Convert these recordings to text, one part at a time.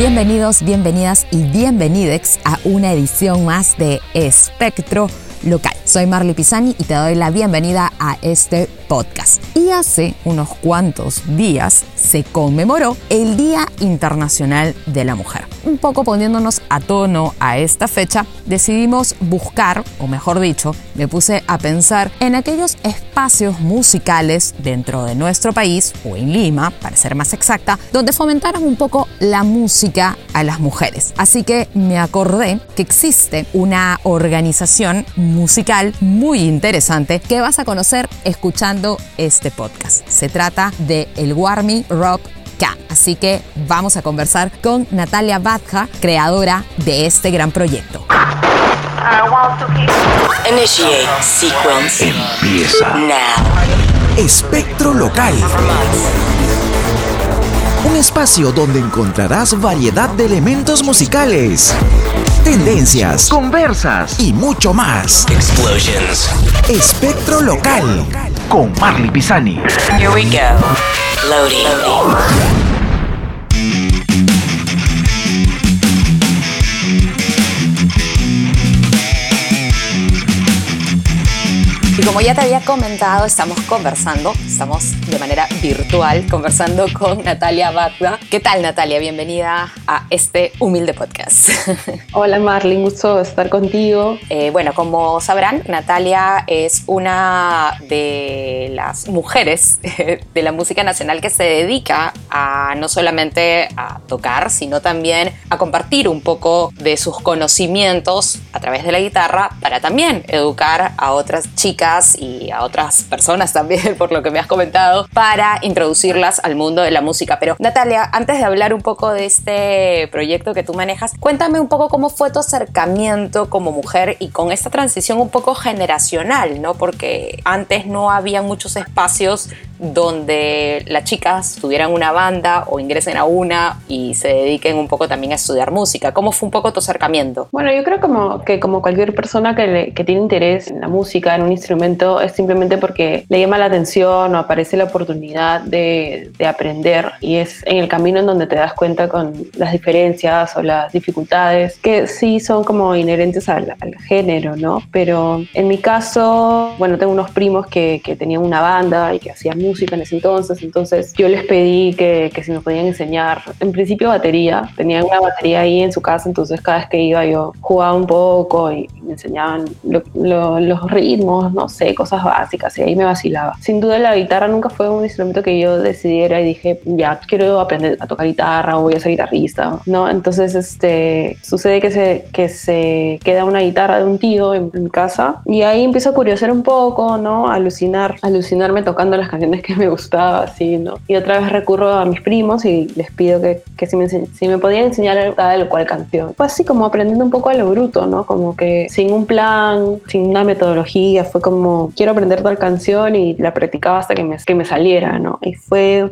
Bienvenidos, bienvenidas y bienvenidex a una edición más de Espectro Local. Soy Marley Pisani y te doy la bienvenida a este podcast. Y hace unos cuantos días se conmemoró el Día Internacional de la Mujer. Un poco poniéndonos a tono a esta fecha, decidimos buscar, o mejor dicho, me puse a pensar en aquellos espacios musicales dentro de nuestro país, o en Lima, para ser más exacta, donde fomentaran un poco la música a las mujeres. Así que me acordé que existe una organización musical muy interesante que vas a conocer escuchando este podcast. Se trata de el Warmy Rock Camp. Así que vamos a conversar con Natalia Badja, creadora de este gran proyecto. Initiate sequence. Empieza. Now. Espectro Local. Un espacio donde encontrarás variedad de elementos musicales, tendencias, conversas y mucho más. Explosions. Espectro Local con Marley Pisani. Here we go. Loading. Y como ya te había comentado, estamos conversando, estamos de manera virtual conversando con Natalia Batda. ¿Qué tal Natalia? Bienvenida a este humilde podcast. Hola Marlene, gusto estar contigo. Eh, bueno, como sabrán, Natalia es una de las mujeres de la música nacional que se dedica a no solamente a tocar, sino también a compartir un poco de sus conocimientos a través de la guitarra para también educar a otras chicas y a otras personas también, por lo que me has comentado, para introducirlas al mundo de la música. Pero Natalia, antes de hablar un poco de este proyecto que tú manejas, cuéntame un poco cómo fue tu acercamiento como mujer y con esta transición un poco generacional, ¿no? Porque antes no había muchos espacios donde las chicas tuvieran una banda o ingresen a una y se dediquen un poco también a estudiar música. ¿Cómo fue un poco tu acercamiento? Bueno, yo creo como que como cualquier persona que, que tiene interés en la música, en un instrumento, es simplemente porque le llama la atención o aparece la oportunidad de, de aprender y es en el camino en donde te das cuenta con las diferencias o las dificultades que sí son como inherentes al, al género, ¿no? Pero en mi caso, bueno, tengo unos primos que, que tenían una banda y que hacían música música en ese entonces, entonces yo les pedí que, que si me podían enseñar, en principio batería, tenían una batería ahí en su casa, entonces cada vez que iba yo jugaba un poco y me enseñaban lo- lo- los ritmos, no sé, cosas básicas, y ahí me vacilaba. Sin duda la guitarra nunca fue un instrumento que yo decidiera y dije, ya, quiero aprender a tocar guitarra o voy a ser guitarrista, ¿no? Entonces, este, sucede que se, que se queda una guitarra de un tío en, en casa y ahí empiezo a curiosear un poco, ¿no? Alucinar, alucinarme tocando las canciones que me gustaba, así, ¿no? Y otra vez recurro a mis primos y les pido que, que si, me si me podían enseñar tal cual canción. Fue así como aprendiendo un poco a lo bruto, ¿no? Como que sin un plan, sin una metodología, fue como quiero aprender tal canción y la practicaba hasta que me, que me saliera, ¿no? Y fue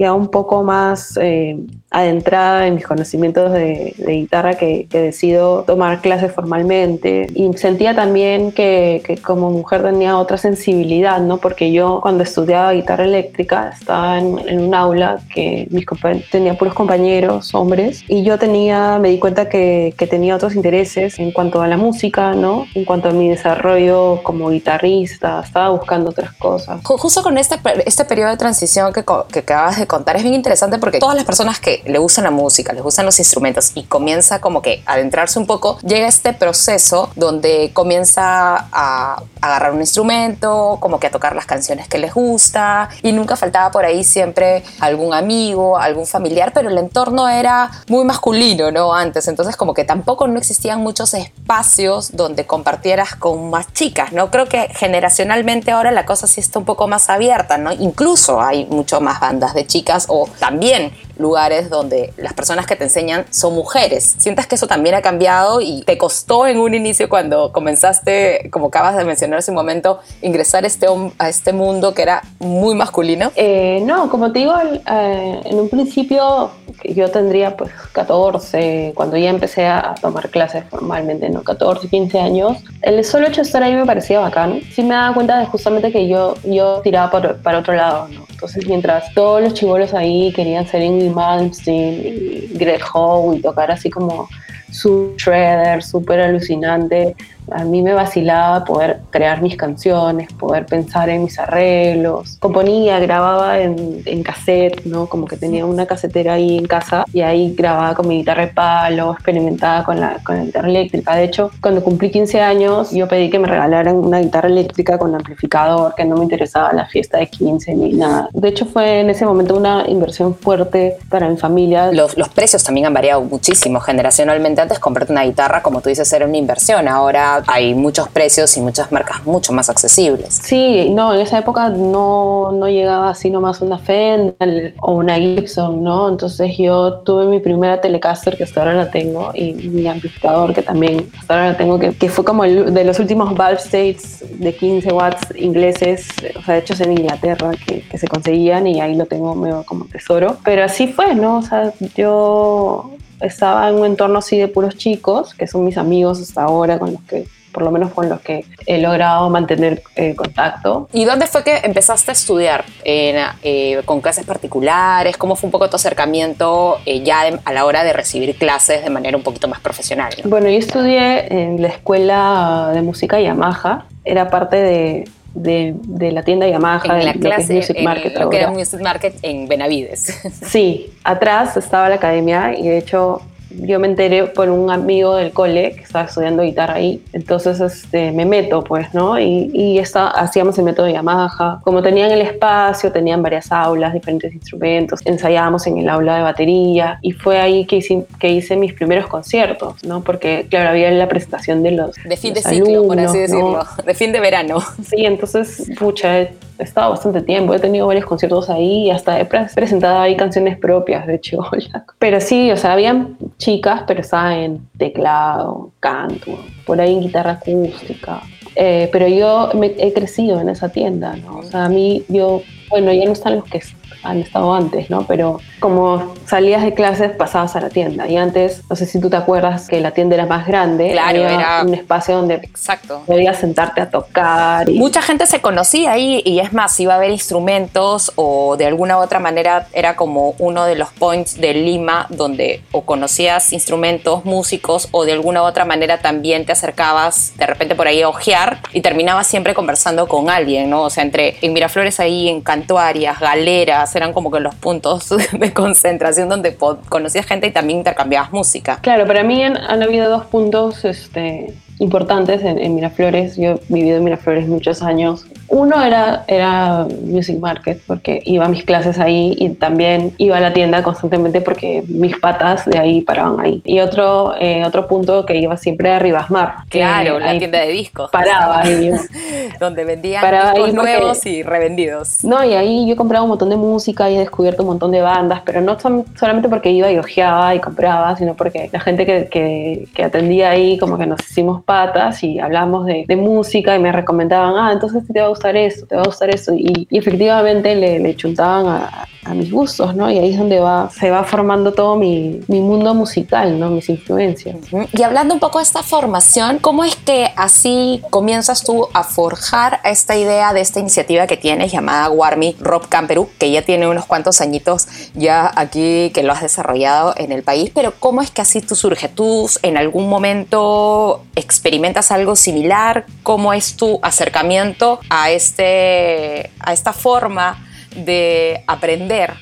ya un poco más eh, adentrada en mis conocimientos de, de guitarra que, que decido tomar clases formalmente y sentía también que, que como mujer tenía otra sensibilidad, ¿no? Porque yo cuando estudiaba guitarra eléctrica estaba en, en un aula que mis tenía puros compañeros hombres y yo tenía, me di cuenta que, que tenía otros intereses en cuanto a la música, ¿no? En cuanto a mi desarrollo como guitarrista, estaba buscando otras cosas. Ju- Justo con este, este periodo de transición que, que acabas de contar es bien interesante porque todas las personas que le gustan la música, les gustan los instrumentos y comienza como que a adentrarse un poco, llega este proceso donde comienza a agarrar un instrumento, como que a tocar las canciones que les gusta y nunca faltaba por ahí siempre algún amigo, algún familiar, pero el entorno era muy masculino, ¿no? Antes, entonces como que tampoco no existían muchos espacios donde compartieras con más chicas, ¿no? Creo que generacionalmente ahora la cosa sí está un poco más abierta, ¿no? Incluso hay mucho más bandas de chicas o también lugares donde las personas que te enseñan son mujeres. ¿Sientes que eso también ha cambiado y te costó en un inicio cuando comenzaste, como acabas de mencionar hace un momento, ingresar este, a este mundo que era muy masculino? Eh, no, como te digo, eh, en un principio yo tendría pues 14, cuando ya empecé a tomar clases formalmente, ¿no? 14, 15 años, el solo hecho de estar ahí me parecía bacán. Sí me daba cuenta de justamente que yo, yo tiraba por- para otro lado, ¿no? Entonces, mientras todos los chivolos ahí querían ser Ingrid Malmsteen y Greg Howe y tocar así como su shredder, súper alucinante, a mí me vacilaba poder crear mis canciones, poder pensar en mis arreglos. Componía, grababa en, en cassette, ¿no? Como que tenía una casetera ahí en casa y ahí grababa con mi guitarra de palo, experimentaba con la, con la guitarra eléctrica. De hecho, cuando cumplí 15 años, yo pedí que me regalaran una guitarra eléctrica con amplificador, que no me interesaba la fiesta de 15 ni nada. De hecho, fue en ese momento una inversión fuerte para mi familia. Los, precios también han variado muchísimo. Generacionalmente antes comprarte una guitarra, como tú dices, era una inversión. Ahora hay muchos precios y muchas marcas mucho más accesibles. Sí, no, en esa época no, no llegaba así nomás una Fender o una Gibson, ¿no? Entonces yo tuve mi primera Telecaster que hasta ahora la tengo y mi amplificador que también hasta ahora la tengo, que, que fue como el, de los últimos valve states de 15 watts ingleses, o sea, hechos en Inglaterra que, que se conseguían y ahí lo tengo medio como tesoro. Pero así fue, ¿no? O sea, yo estaba en un entorno así de puros chicos, que son mis amigos hasta ahora, con los que, por lo menos con los que he logrado mantener eh, contacto. ¿Y dónde fue que empezaste a estudiar? ¿En, eh, ¿Con clases particulares? ¿Cómo fue un poco tu acercamiento eh, ya de- a la hora de recibir clases de manera un poquito más profesional? ¿no? Bueno, yo estudié en la escuela de música Yamaha, era parte de, de, de la tienda Yamaha, En la lo que es clase, Music en Market lo que era. Music Market en Benavides. Sí, atrás estaba la academia y de hecho yo me enteré por un amigo del cole que estaba estudiando guitarra ahí. Entonces este, me meto, pues, ¿no? Y, y esta- hacíamos el método Yamaha. Como tenían el espacio, tenían varias aulas, diferentes instrumentos. Ensayábamos en el aula de batería y fue ahí que hice, que hice mis primeros conciertos, ¿no? Porque, claro, había la presentación de los. De fin de los ciclo, por así decirlo. De fin de verano. Sí, entonces, pucha, he estado bastante tiempo, he tenido varios conciertos ahí hasta he pre- presentado ahí canciones propias de Chibola. Pero sí, o sea, habían chicas, pero estaba en teclado, canto, por ahí en guitarra acústica. Eh, pero yo me- he crecido en esa tienda, ¿no? O sea, a mí, yo, bueno, ya no están los que han estado antes, ¿no? Pero como salías de clases, pasabas a la tienda. Y antes, no sé si tú te acuerdas que la tienda era más grande, Claro, había era- un espacio donde Exacto. podías sentarte a tocar. Y, Mucha gente se conocía ahí y es más, iba a haber instrumentos o de alguna u otra manera era como uno de los points de Lima donde o conocías instrumentos, músicos o de alguna u otra manera también te acercabas de repente por ahí a ojear y terminabas siempre conversando con alguien, ¿no? O sea, entre en Miraflores ahí, en Cantuarias, Galeras, eran como que los puntos de concentración donde conocías gente y también intercambiabas música. Claro, para mí han, han habido dos puntos este, importantes en, en Miraflores. Yo he vivido en Miraflores muchos años. Uno era, era Music Market, porque iba a mis clases ahí y también iba a la tienda constantemente porque mis patas de ahí paraban ahí. Y otro, eh, otro punto que iba siempre a Rivasmar. Claro, la tienda de discos. Paraba ahí. donde vendían Paraba discos ahí porque- nuevos y revendidos. No, y ahí yo compraba un montón de música y he descubierto un montón de bandas, pero no son- solamente porque iba y ojeaba y compraba, sino porque la gente que, que- que atendía ahí como que nos hicimos patas y hablamos de, de música y me recomendaban, ah, entonces te va a gustar esto, te va a gustar eso. Y, y efectivamente le, le chuntaban a, a mis gustos, ¿no? Y ahí es donde va, se va formando todo mi, mi mundo musical, ¿no? Mis influencias. Y hablando un poco de esta formación, ¿cómo es que así comienzas tú a forjar esta idea de esta iniciativa que tienes llamada Warmy Rob Camperú, que ya tiene unos cuantos añitos ya aquí que lo has desarrollado en el país? Pero ¿cómo es que así tú surge? ¿Tú en algún momento experimentas algo similar? ¿Cómo es tu acercamiento a, este, a esta forma de aprender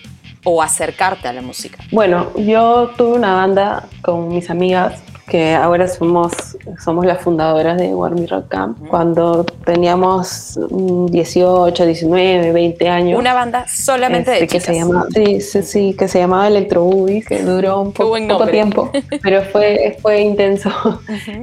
o acercarte a la música? Bueno, yo tuve una banda con mis amigas que ahora somos, somos las fundadoras de Warmy Rock Camp. Cuando teníamos mm, 18, 19, 20 años. Una banda solamente este, de que se llama, sí, sí, sí, que se llamaba Electro Boobies, que duró un po- poco tiempo, pero fue, fue intenso.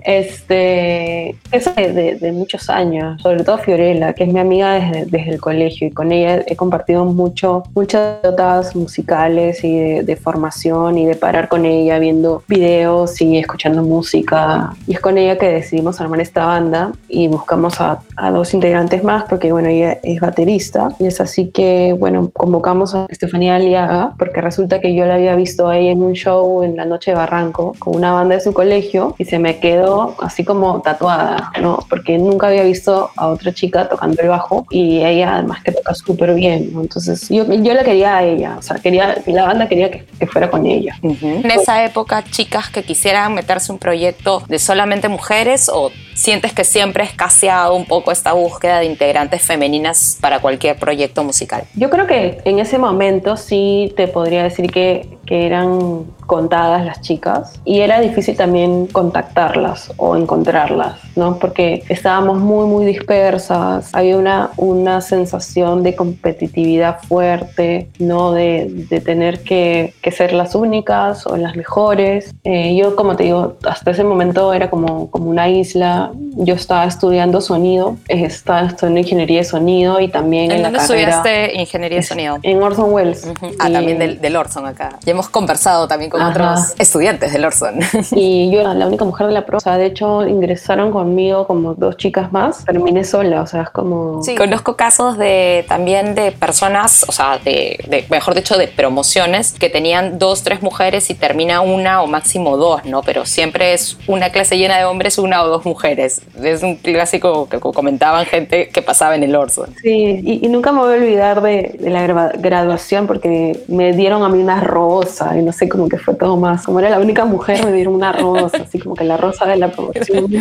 Este, eso de, de- de muchos años, sobre todo Fiorella, que es mi amiga desde, desde el colegio y con ella he compartido mucho, muchas notas musicales y de, de formación y de parar con ella viendo videos y escuchando estudiando música y es con ella que decidimos armar esta banda y buscamos a, a dos integrantes más porque bueno, ella es baterista y es así que bueno, convocamos a Estefanía Aliaga porque resulta que yo la había visto ahí en un show en la noche de Barranco con una banda de su colegio y se me quedó así como tatuada, ¿no? Porque nunca había visto a otra chica tocando el bajo y ella además que toca súper bien, ¿no? Entonces yo, yo la quería a ella, o sea, quería, la banda quería que, que fuera con ella. En esa época, chicas que quisieran meterse un proyecto de solamente mujeres o sientes que siempre ha escaseado un poco esta búsqueda de integrantes femeninas para cualquier proyecto musical? Yo creo que en ese momento sí te podría decir que, que eran contadas las chicas y era difícil también contactarlas o encontrarlas, ¿no? Porque estábamos muy, muy dispersas, había una, una sensación de competitividad fuerte, ¿no? De, de tener que, que, ser las únicas o las mejores. Eh, yo, como te digo, hasta ese momento era como, como una isla. Yo estaba estudiando sonido, estaba estudiando ingeniería de sonido y también en, en la carrera... estudiaste ingeniería de sonido? En Orson Welles. Uh -huh. Ah, y, también del, del Orson acá. Ya hemos conversado también con Ajá. otros estudiantes del Orson. Y yo era la única mujer de la prosa. De hecho, ingresaron conmigo como dos chicas más. Terminé sola, o sea, es como... Sí, conozco casos de también de personas, o sea, de, de, mejor dicho, de promociones que tenían dos, tres mujeres y termina una o máximo dos, ¿no? Pero siempre es una clase llena de hombres, una o dos mujeres. Es un clásico que comentaban gente que pasaba en el Orson. Sí, y, y nunca me voy a olvidar de, de la graduación porque me dieron a mí una rosa y no sé, como que fue todo más. Como era la única mujer, me dieron una rosa, así como que la rosa de la promoción.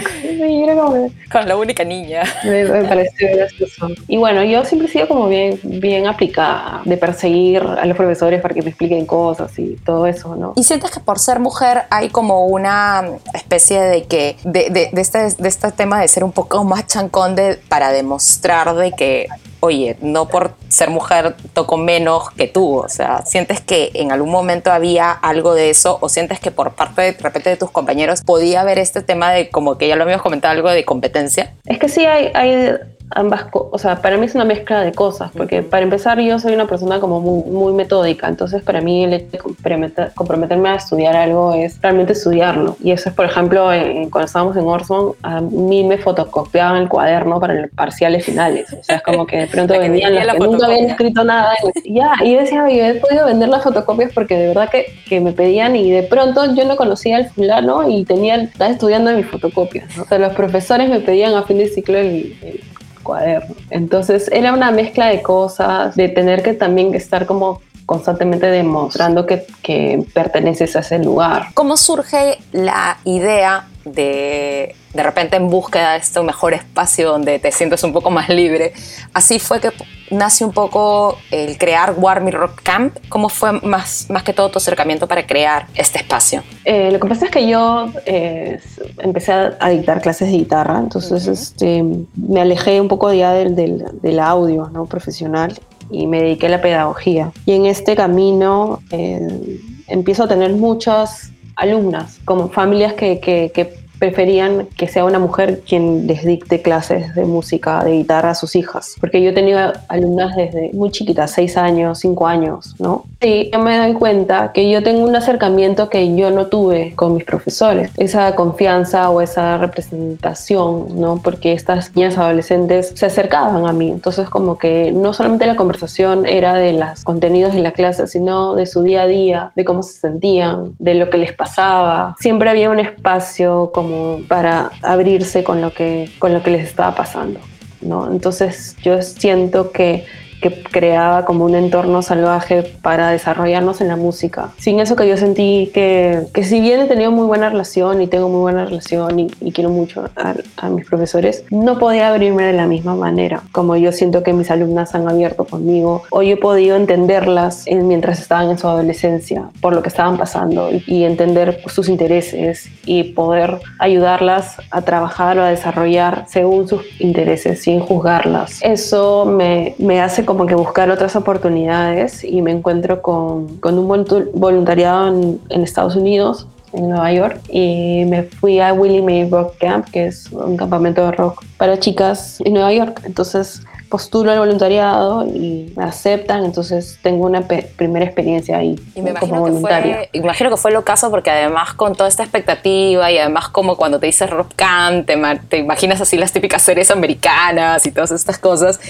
Con la única niña. Me, me, pareció gracioso. Y bueno, yo siempre he sido como bien, bien aplicada, de perseguir a los profesores para que me expliquen cosas y todo eso, ¿no? ¿Y sientes que por ser mujer hay como una especie de que, de, de, de este, de este tema de ser un poco más chancón de, para demostrar de que oye, no por ser mujer toco menos que tú, o sea, sientes que en algún momento había algo de eso o sientes que por parte de, de repente de tus compañeros podía haber este tema de como que ya lo habíamos comentado algo de competencia? Es que sí hay, hay ambas cosas, o sea, para mí es una mezcla de cosas, porque para empezar yo soy una persona como muy, muy metódica, entonces para mí el hecho de comprometer, comprometerme a estudiar algo es realmente estudiarlo. Y eso es, por ejemplo, en, cuando estábamos en Orson, a mí me fotocopiaban el cuaderno para los parciales finales, o sea, es como que de pronto venían los que nunca habían escrito nada, y ya, y yo decía, oye, he podido vender las fotocopias porque de verdad que, que me pedían y de pronto yo no conocía al fulano y tenía, estaba estudiando mis fotocopias, ¿no? o sea, los profesores me pedían a fin de ciclo el, el cuaderno. Entonces era una mezcla de cosas, de tener que también estar como constantemente demostrando que, que perteneces a ese lugar. ¿Cómo surge la idea de de repente en búsqueda de este mejor espacio donde te sientes un poco más libre. Así fue que nace un poco el crear Warmy Rock Camp. ¿Cómo fue más, más que todo tu acercamiento para crear este espacio? Eh, lo que pasa es que yo eh, empecé a, dictar clases de guitarra, entonces uh -huh. este, me alejé un poco ya del, del, del audio ¿no? profesional y me dediqué a la pedagogía. Y en este camino eh, empiezo a tener muchas alumnas, como familias que, que, que preferían que sea una mujer quien les dicte clases de música, de guitarra a sus hijas. Porque yo he tenido alumnas desde muy chiquitas, 6 años, 5 años, ¿no? Y yo me doy cuenta que yo tengo un acercamiento que yo no tuve con mis profesores. Esa confianza o esa representación, ¿no? Porque estas niñas adolescentes se acercaban a mí. Entonces como que no solamente la conversación era de los contenidos de la clase, sino de su día a día, de cómo se sentían, de lo que les pasaba. Siempre había un espacio como para abrirse con lo que, con lo que les estaba pasando. ¿no? Entonces yo siento que que creaba como un entorno salvaje para desarrollarnos en la música. Sin eso que yo sentí que, que si bien he tenido muy buena relación y tengo muy buena relación y, y quiero mucho a, a, mis profesores, no podía abrirme de la misma manera como yo siento que mis alumnas han abierto conmigo o yo he podido entenderlas en, mientras estaban en su adolescencia por lo que estaban pasando y, y entender sus intereses y poder ayudarlas a trabajar o a desarrollar según sus intereses sin juzgarlas. Eso me, me hace como que buscar otras oportunidades y me encuentro con, con un voluntariado en, Estados Unidos, en Nueva York, y me fui a Willie Mae Rock Camp, que es un campamento de rock para chicas en Nueva York. Entonces postulo al voluntariado y me aceptan, entonces tengo una primera experiencia ahí Y me como imagino que, voluntaria. fue, imagino que fue lo caso porque además con toda esta expectativa y además como cuando te dices rock camp, te, ma- te imaginas así las típicas series americanas y todas estas cosas.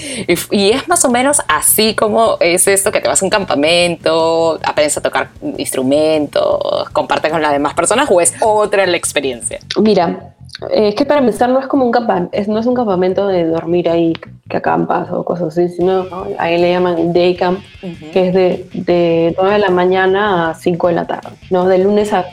Y es más o menos así como es esto que te vas a un campamento, aprendes a tocar instrumentos, compartes con las demás personas o es otra la experiencia. Mira, eh, es que para empezar no es como un campamento, no es un campamento de dormir ahí que acampas o cosas así, sino ¿no? ahí le llaman day camp, que es de, de 9 de la mañana a 5 de la tarde, ¿no? De lunes a,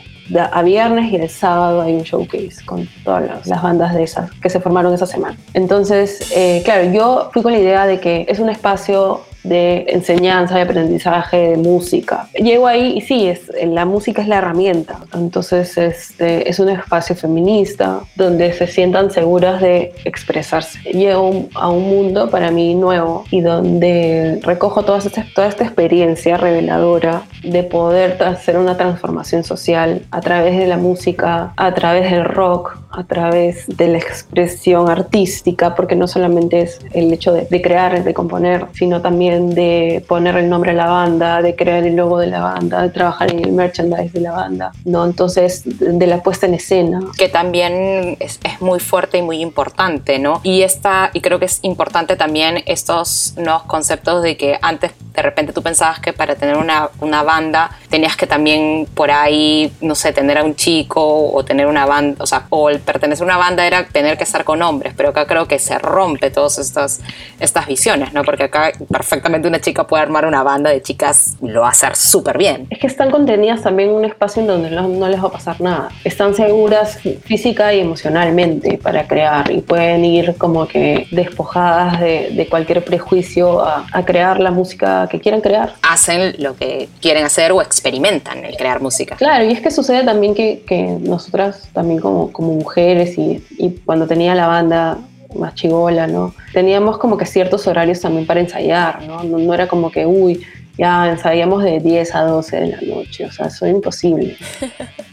a viernes y el sábado hay un showcase con todas las, las bandas de esas que se formaron esa semana. Entonces, eh, claro, yo fui con la idea de que es un espacio de enseñanza, de aprendizaje, de música. Llego ahí y sí, es, la música es la herramienta. Entonces este, es un espacio feminista donde se sientan seguras de expresarse. Llego a un mundo para mí nuevo y donde recojo toda esta, toda esta experiencia reveladora de poder hacer una transformación social a través de la música, a través del rock, a través de la expresión artística, porque no solamente es el hecho de, de crear, de componer, sino también de poner el nombre a la banda, de crear el logo de la banda, de trabajar en el merchandise de la banda, ¿no? Entonces, de la puesta en escena. que también es, es muy fuerte y muy importante, ¿no? Y, esta, y creo que es importante también estos nuevos conceptos de que antes de repente tú pensabas que para tener una, una banda tenías que también por ahí, no sé, tener a un chico o tener una banda, o sea, o el pertenecer a una banda era tener que estar con hombres, pero acá creo que se rompe todas estas, estas visiones, ¿no? Porque acá perfectamente una chica puede armar una banda de chicas y lo va a hacer súper bien. Es que están contenidas también en un espacio en donde no, no les va a pasar nada. Están seguras física y emocionalmente para crear y pueden ir como que despojadas de, de cualquier prejuicio a, a crear la música que quieran crear. Hacen lo que quieren hacer o experimentan el crear música. Claro, y es que sucede también que, que nosotras también como, como mujeres y, y cuando tenía la banda más chivola, ¿no? Teníamos como que ciertos horarios también para ensayar, ¿no? No, no era como que, uy, ya ensayamos de 10 a 12 de la noche, o sea, eso es imposible,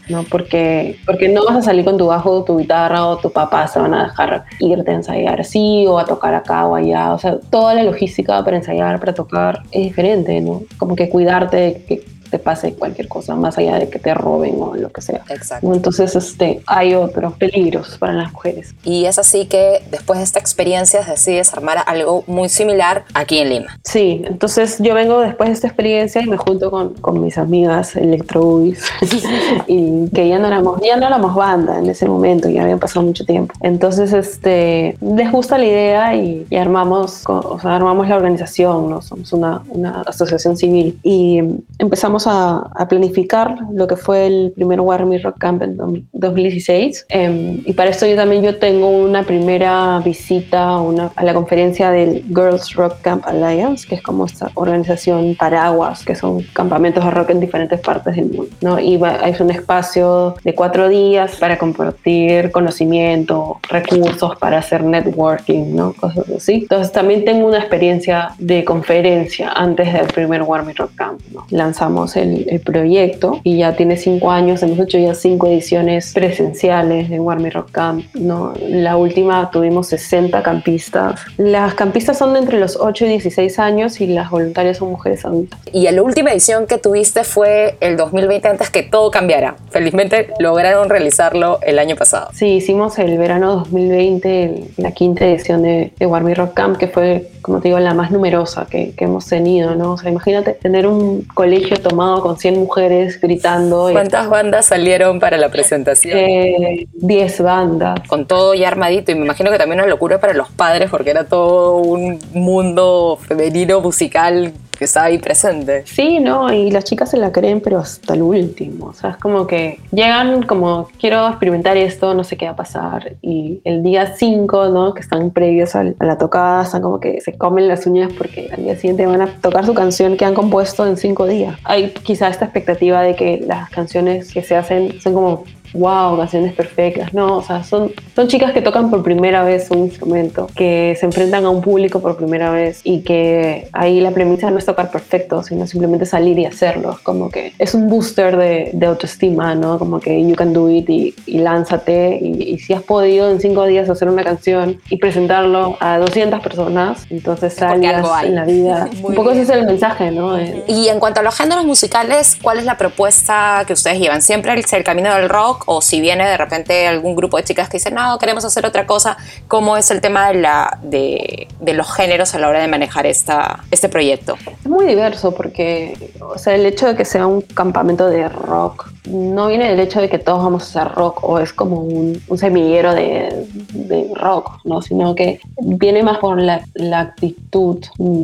¿no? Porque, porque no vas a salir con tu bajo, tu guitarra o tu papá se van a dejar irte a ensayar así o a tocar acá o allá, o sea, toda la logística para ensayar, para tocar es diferente, ¿no? Como que cuidarte de que te pase cualquier cosa, más allá de que te roben o lo que sea. Exacto. Entonces, este, hay otros peligros para las mujeres. Y es así que después de esta experiencia decides armar algo muy similar aquí en Lima. Sí, entonces yo vengo después de esta experiencia y me junto con, con mis amigas Electro Boogies y que ya no éramos ya no éramos banda en ese momento, ya había pasado mucho tiempo. Entonces, este, les gusta la idea y, y armamos, o sea, armamos la organización, ¿no? Somos una, una asociación civil y empezamos a, a planificar lo que fue el primer Warmy Rock Camp en dos- 2016 em, y para esto yo también yo tengo una primera visita una, a la conferencia del Girls Rock Camp Alliance, que es como esta organización paraguas, que son campamentos de rock en diferentes partes del mundo, ¿no? Y va- es un espacio de cuatro días para compartir conocimiento, recursos para hacer networking, ¿no? Cosas así. Entonces también tengo una experiencia de conferencia antes del primer Warmy Rock Camp, ¿no? Lanzamos el, el proyecto y ya tiene cinco años, hemos hecho ya cinco ediciones presenciales de Warmy Rock Camp, ¿no? La última tuvimos 60 campistas. Las campistas son de entre los 8 y 16 años y las voluntarias son mujeres adultas. Y la última edición que tuviste fue el 2020 antes que todo cambiara. Felizmente lograron realizarlo el año pasado. Sí, hicimos el verano 2020 el- la quinta edición de, de Warmy Rock Camp, que fue, como te digo, la más numerosa que, que hemos tenido, ¿no? O sea, imagínate tener un colegio tomado con 100 mujeres gritando. y- ¿Cuántas bandas salieron para la presentación? Eh, 10 bandas. Con todo ya armadito y me imagino que también una locura para los padres porque era todo un mundo femenino musical que estaba ahí presente. Sí, ¿no? Y las chicas se la creen, pero hasta el último. O sea, es como que llegan como, quiero experimentar esto, no sé qué va a pasar. Y el día 5, ¿no? Que están previos a la tocada, están como que se comen las uñas porque al día siguiente van a tocar su canción que han compuesto en cinco días. Hay quizá esta expectativa de que las canciones que se hacen son como wow, canciones perfectas, no, o sea, son, son chicas que tocan por primera vez un instrumento, que se enfrentan a un público por primera vez y que ahí la premisa no es tocar perfecto, sino simplemente salir y hacerlo, como que es un booster de, de autoestima, ¿no? Como que you can do it y, y lánzate y, y si has podido en cinco días hacer una canción y presentarlo a 200 personas, entonces hay. en la vida. Un poco ese bien. es el mensaje, ¿no? Eh, Y en cuanto a los géneros musicales, ¿cuál es la propuesta que ustedes llevan? ¿Siempre el, el camino del rock? ¿O si viene de repente algún grupo de chicas que dicen, no, queremos hacer otra cosa? ¿Cómo es el tema de, la, de, de los géneros a la hora de manejar esta, este proyecto? Es muy diverso porque, o sea, el hecho de que sea un campamento de rock no viene del hecho de que todos vamos a hacer rock o es como un, semillero de, rock, ¿no? Sino que viene más por la, actitud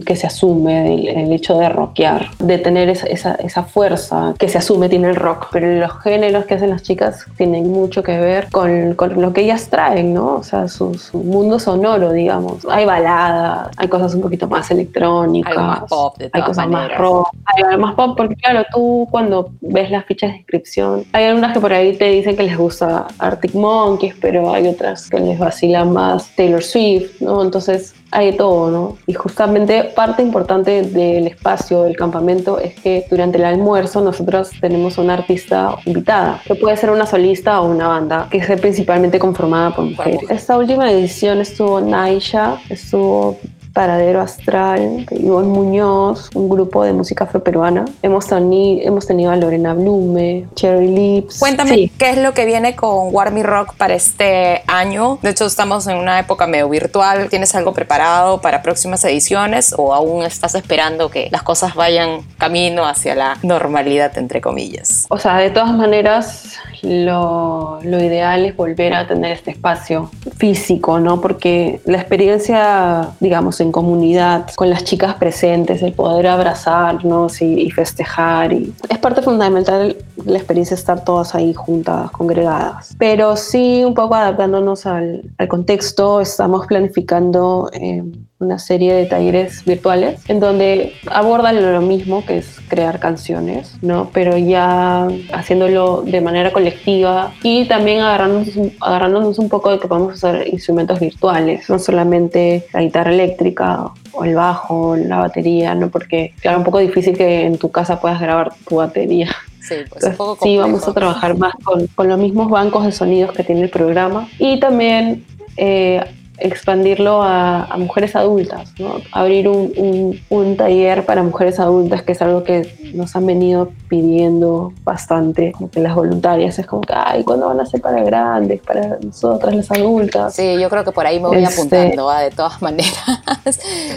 que se asume el hecho de rockear, de tener esa, esa, esa fuerza que se asume tiene el rock. Pero los géneros que hacen las chicas tienen mucho que ver con, con lo que ellas traen, ¿no? O sea, su, su mundo sonoro, digamos. Hay baladas, hay cosas un poquito más electrónicas, Algo más pop, de hay cosas maneras. más rock, hay algo más pop, porque claro, tú cuando ves las fichas de inscripción, hay algunas que por ahí te dicen que les gusta Arctic Monkeys, pero hay otras que les vacila más Taylor Swift, ¿no? Entonces hay de todo, ¿no? Y justamente parte importante del espacio del campamento es que durante el almuerzo nosotros tenemos una artista invitada, que puede ser una solista o una banda, que es principalmente conformada por mujeres. mujeres. Esta última edición estuvo Naisha, estuvo Paradero Astral, Ivonne Muñoz, un grupo de música afroperuana. Hemos, teni- hemos tenido a Lorena Blume, Cherry Lips. Cuéntame Sí. qué es lo que viene con Warmy Rock para este año. De hecho, estamos en una época medio virtual. ¿Tienes algo preparado para próximas ediciones o aún estás esperando que las cosas vayan camino hacia la normalidad, entre comillas? O sea, de todas maneras, lo, lo ideal es volver a tener este espacio físico, ¿no? Porque la experiencia, digamos, en comunidad, con las chicas presentes, el poder abrazarnos y, y festejar, y es parte fundamental la experiencia estar todas ahí juntas, congregadas. Pero sí, un poco adaptándonos al, al contexto, estamos planificando... eh, una serie de talleres virtuales en donde abordan lo mismo que es crear canciones, ¿no? Pero ya haciéndolo de manera colectiva y también agarrándonos, un- agarrándonos un poco de que podemos usar instrumentos virtuales, no solamente la guitarra eléctrica o el bajo, la batería, ¿no? Porque claro, un poco difícil que en tu casa puedas grabar tu batería. Sí, pues un Entonces, poco sí, vamos a trabajar más con, con los mismos bancos de sonidos que tiene el programa y también eh, expandirlo a, a mujeres adultas, ¿no? abrir un, un- un taller para mujeres adultas, que es algo que nos han venido pidiendo bastante, como que las voluntarias, es como que, ay, ¿cuándo van a ser para grandes, para nosotras las adultas? Sí, yo creo que por ahí me voy Este- apuntando, ¿ah? de todas maneras.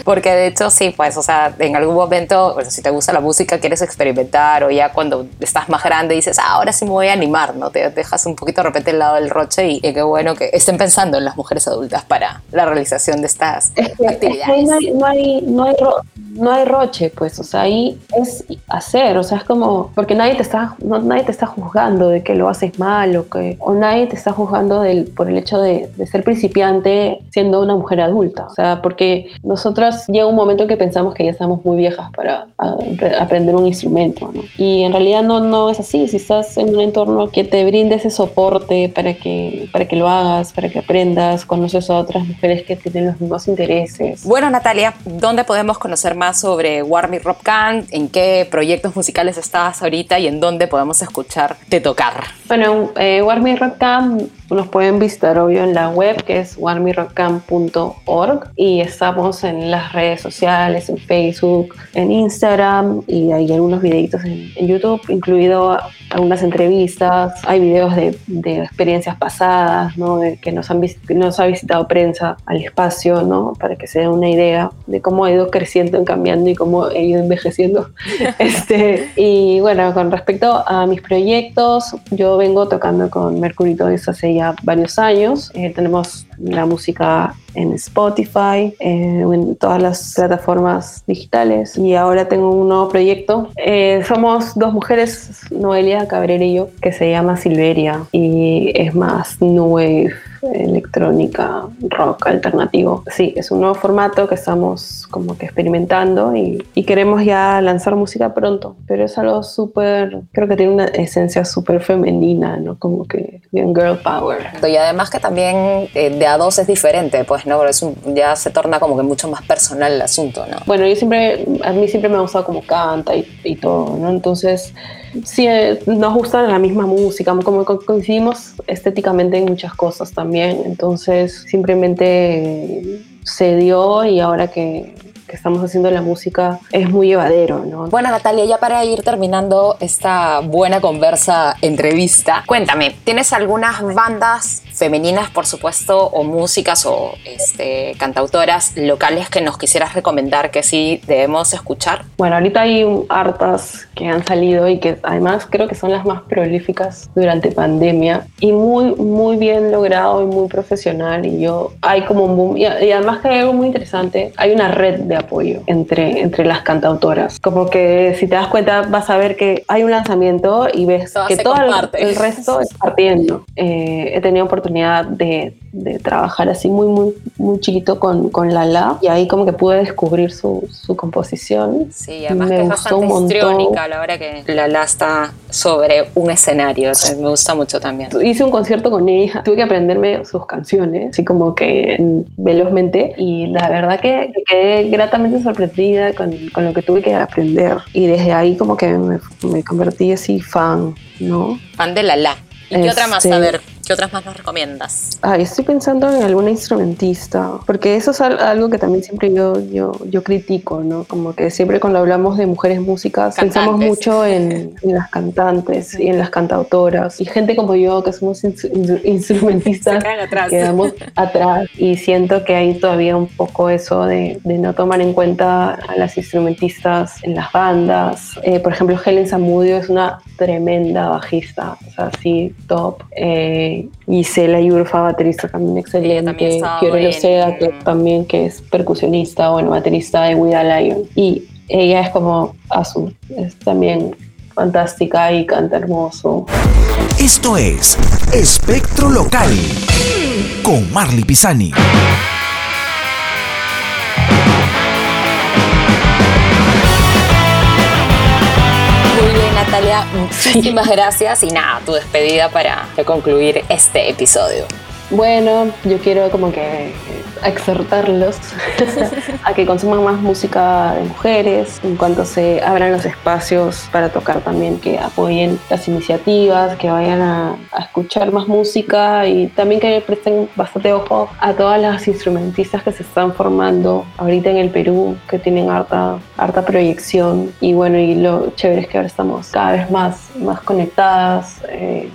Porque de hecho, sí, pues, o sea, en algún momento, pues, si te gusta la música, quieres experimentar, o ya cuando estás más grande dices, ah, ahora sí me voy a animar, ¿no? Te dejas un poquito de repente el lado del roche y, y qué bueno que estén pensando en las mujeres adultas para la realización de estas Es que, es que ahí actividades. no, hay, no, hay, no, hay ro- no hay roche, pues, o sea, ahí es hacer, o sea, es como, porque nadie te está, no, nadie te está juzgando de que lo haces mal o que, o nadie te está juzgando del, por el hecho de, ser principiante siendo una mujer adulta, o sea, porque nosotras llega un momento en que pensamos que ya estamos muy viejas para aprender un instrumento. Y en realidad no, no es así, si estás en un entorno que te brinde ese soporte para que, para que lo hagas, para que aprendas, conoces a otras mujeres que tienen los mismos intereses. Bueno, Natalia, ¿dónde podemos conocer más sobre Warmy Rock Camp? ¿En qué proyectos musicales estás ahorita y en dónde podemos escucharte tocar? Bueno, eh, Warmy Rock Camp nos pueden visitar obvio en la web que es warmyrockcamp.org y estamos en las redes sociales, en Facebook, en Instagram y hay algunos videitos en, en YouTube, incluido algunas entrevistas, hay videos de, de experiencias pasadas, ¿no? De que nos, han nos ha visitado prensa al espacio, ¿no? Para que se den una idea de cómo ha ido creciendo y cambiando y cómo he ido envejeciendo. este, y bueno, con respecto a mis proyectos, yo vengo tocando con Mercury Toys hace ya varios años. Eh, tenemos la música en Spotify, eh, en todas las plataformas digitales y ahora tengo un nuevo proyecto. Eh, somos dos mujeres, Noelia Cabrera y yo, que se llama Silveria y es más new wave electrónica, rock alternativo. Sí, es un nuevo formato que estamos como que experimentando y, y queremos ya lanzar música pronto, pero es algo súper, creo que tiene una esencia súper femenina, ¿no? Como que bien girl power. Y además que también eh, de a dos es diferente, pues, ¿no? Es un- ya se torna como que mucho más personal el asunto, ¿no? Bueno, yo siempre, a mí siempre me ha gustado como canta y, y todo, ¿no? Entonces, sí, eh, nos gusta la misma música, como coincidimos estéticamente en muchas cosas también. Entonces, simplemente se dio y ahora que, estamos haciendo la música es muy llevadero, ¿no? Bueno, Natalia, ya para ir terminando esta buena conversa, entrevista, cuéntame, ¿tienes algunas bandas femeninas, por supuesto, o músicas o este, cantautoras locales que nos quisieras recomendar que sí debemos escuchar? Bueno, ahorita hay hartas que han salido y que además creo que son las más prolíficas durante pandemia y muy, muy bien logrado y muy profesional y yo, hay como un boom y, y además que hay algo muy interesante, hay una red de apoyo entre, entre las cantautoras, como que si te das cuenta vas a ver que hay un lanzamiento y ves Todas que todo el, el resto es partiendo. Eh, he tenido oportunidad de, de trabajar así muy, muy, muy chiquito con, con Lala y ahí como que pude descubrir su, su composición. Sí, además Me que es bastante un montón. histriónica a la hora que Lala está sobre un escenario. me gusta mucho también. Hice un concierto con ella, tuve que aprenderme sus canciones, así como que velozmente, y la verdad que que quedé gratamente sorprendida con, con lo que tuve que aprender. Y desde ahí como que me, me convertí así fan, ¿no? Fan de Lala. ¿Y qué otra más? Este- A ver, ¿qué otras más nos recomiendas? Ay, estoy pensando en alguna instrumentista, porque eso es al- algo que también siempre yo, yo, yo critico, ¿no? Como que siempre cuando hablamos de mujeres músicas pensamos Cantantes. mucho en, en las cantantes y en las cantautoras. Y gente como yo, que somos ins- instrumentistas, atrás. quedamos atrás. Y siento que hay todavía un poco eso de, de no tomar en cuenta a las instrumentistas en las bandas. Eh, por ejemplo, Helen Zamudio es una tremenda bajista, o sea, sí, top. Eh, Gisela Yurfa, baterista también excelente. Fiorello Seda, que también que es percusionista, bueno, baterista de Wida Lion. Y ella es como azul, es también fantástica y canta hermoso. Esto es Espectro Local con Marley Pisani. Natalia, muchísimas gracias. Y nada, tu despedida para concluir este episodio. Bueno, yo quiero como que exhortarlos a que consuman más música de mujeres, en cuanto se abran los espacios para tocar también, que apoyen las iniciativas, que vayan a, a escuchar más música y también que presten bastante ojo a todas las instrumentistas que se están formando ahorita en el Perú, que tienen harta, harta proyección y bueno, y lo chévere es que ahora estamos cada vez más, más conectadas. eh,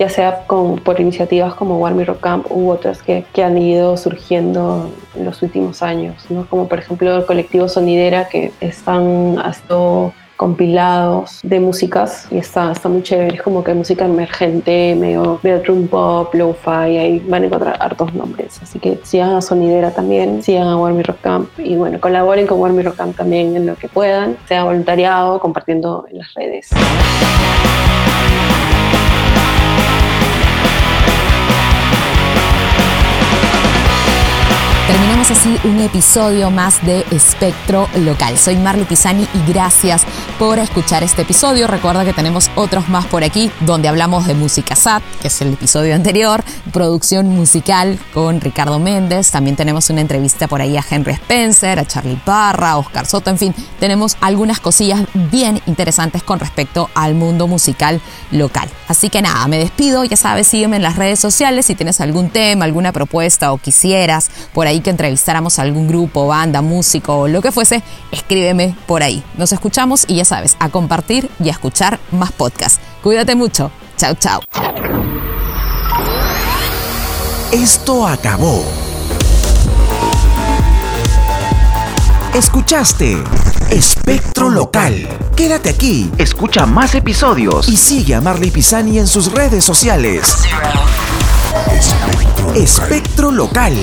ya sea con, por iniciativas como War Me Rock Camp u otras que, que han ido surgiendo en los últimos años, ¿no? como por ejemplo el colectivo Sonidera que están haciendo compilados de músicas y está, está muy chévere, es como que música emergente, medio bedroom pop, lo-fi, ahí van a encontrar hartos nombres, así que sigan a Sonidera también, sigan a War Me Rock Camp y bueno, colaboren con War Me Rock Camp también en lo que puedan, sea voluntariado, compartiendo en las redes. Terminamos así un episodio más de Espectro Local. Soy Marley Pisani y gracias por escuchar este episodio. Recuerda que tenemos otros más por aquí donde hablamos de música SAT, que es el episodio anterior, producción musical con Ricardo Méndez. También tenemos una entrevista por ahí a Henry Spencer, a Charlie Parra, a Oscar Soto. En fin, tenemos algunas cosillas bien interesantes con respecto al mundo musical local. Así que nada, me despido. Ya sabes, sígueme en las redes sociales si tienes algún tema, alguna propuesta o quisieras por ahí que entrevistáramos a algún grupo, banda, músico o lo que fuese, escríbeme por ahí. Nos escuchamos y ya sabes, a compartir y a escuchar más podcasts. Cuídate mucho. Chao, chao. Esto acabó. Escuchaste Espectro Local. Quédate aquí, escucha más episodios y sigue a Marley Pisani en sus redes sociales. Espectro Local.